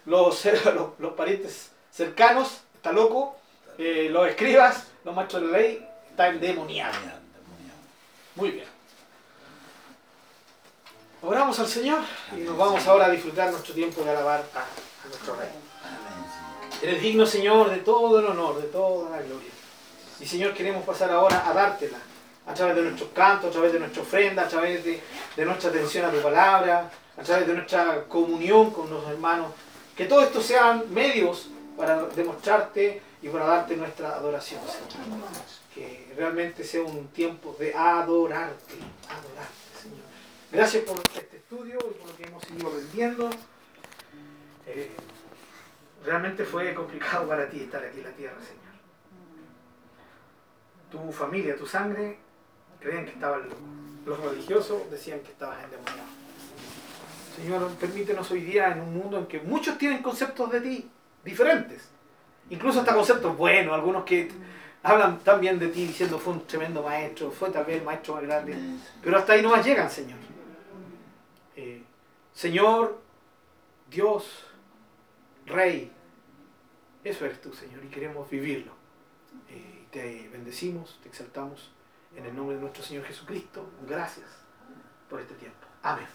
S1: Los, los, los parientes cercanos, está loco, eh, los escribas, los maestros de la ley, está endemoniado. Muy bien. Oramos al Señor y nos vamos ahora a disfrutar nuestro tiempo de alabar a, a nuestro Rey. Eres digno, Señor, de todo el honor, de toda la gloria. Y Señor, queremos pasar ahora a dártela, a través de nuestros cantos, a través de nuestra ofrenda, a través de, de nuestra atención a tu palabra, a través de nuestra comunión con los hermanos. Que todo esto sean medios para demostrarte y para darte nuestra adoración, Señor. Que realmente sea un tiempo de adorarte, adorarte, Señor. Gracias por este estudio y por lo que hemos ido aprendiendo. Eh, realmente fue complicado para ti estar aquí en la tierra, Señor. Tu familia, tu sangre, creían que estaban locos. Los religiosos decían que estabas endemoniado. Señor, permítenos hoy día en un mundo en que muchos tienen conceptos de ti diferentes. Incluso hasta conceptos buenos, algunos que hablan tan bien de ti diciendo fue un tremendo maestro, fue tal vez el maestro más grande. Pero hasta ahí no más llegan, Señor. Eh, Señor, Dios, Rey, eso eres tú, Señor, y queremos vivirlo. Eh, te bendecimos, te exaltamos en el nombre de nuestro Señor Jesucristo. Gracias por este tiempo. Amén.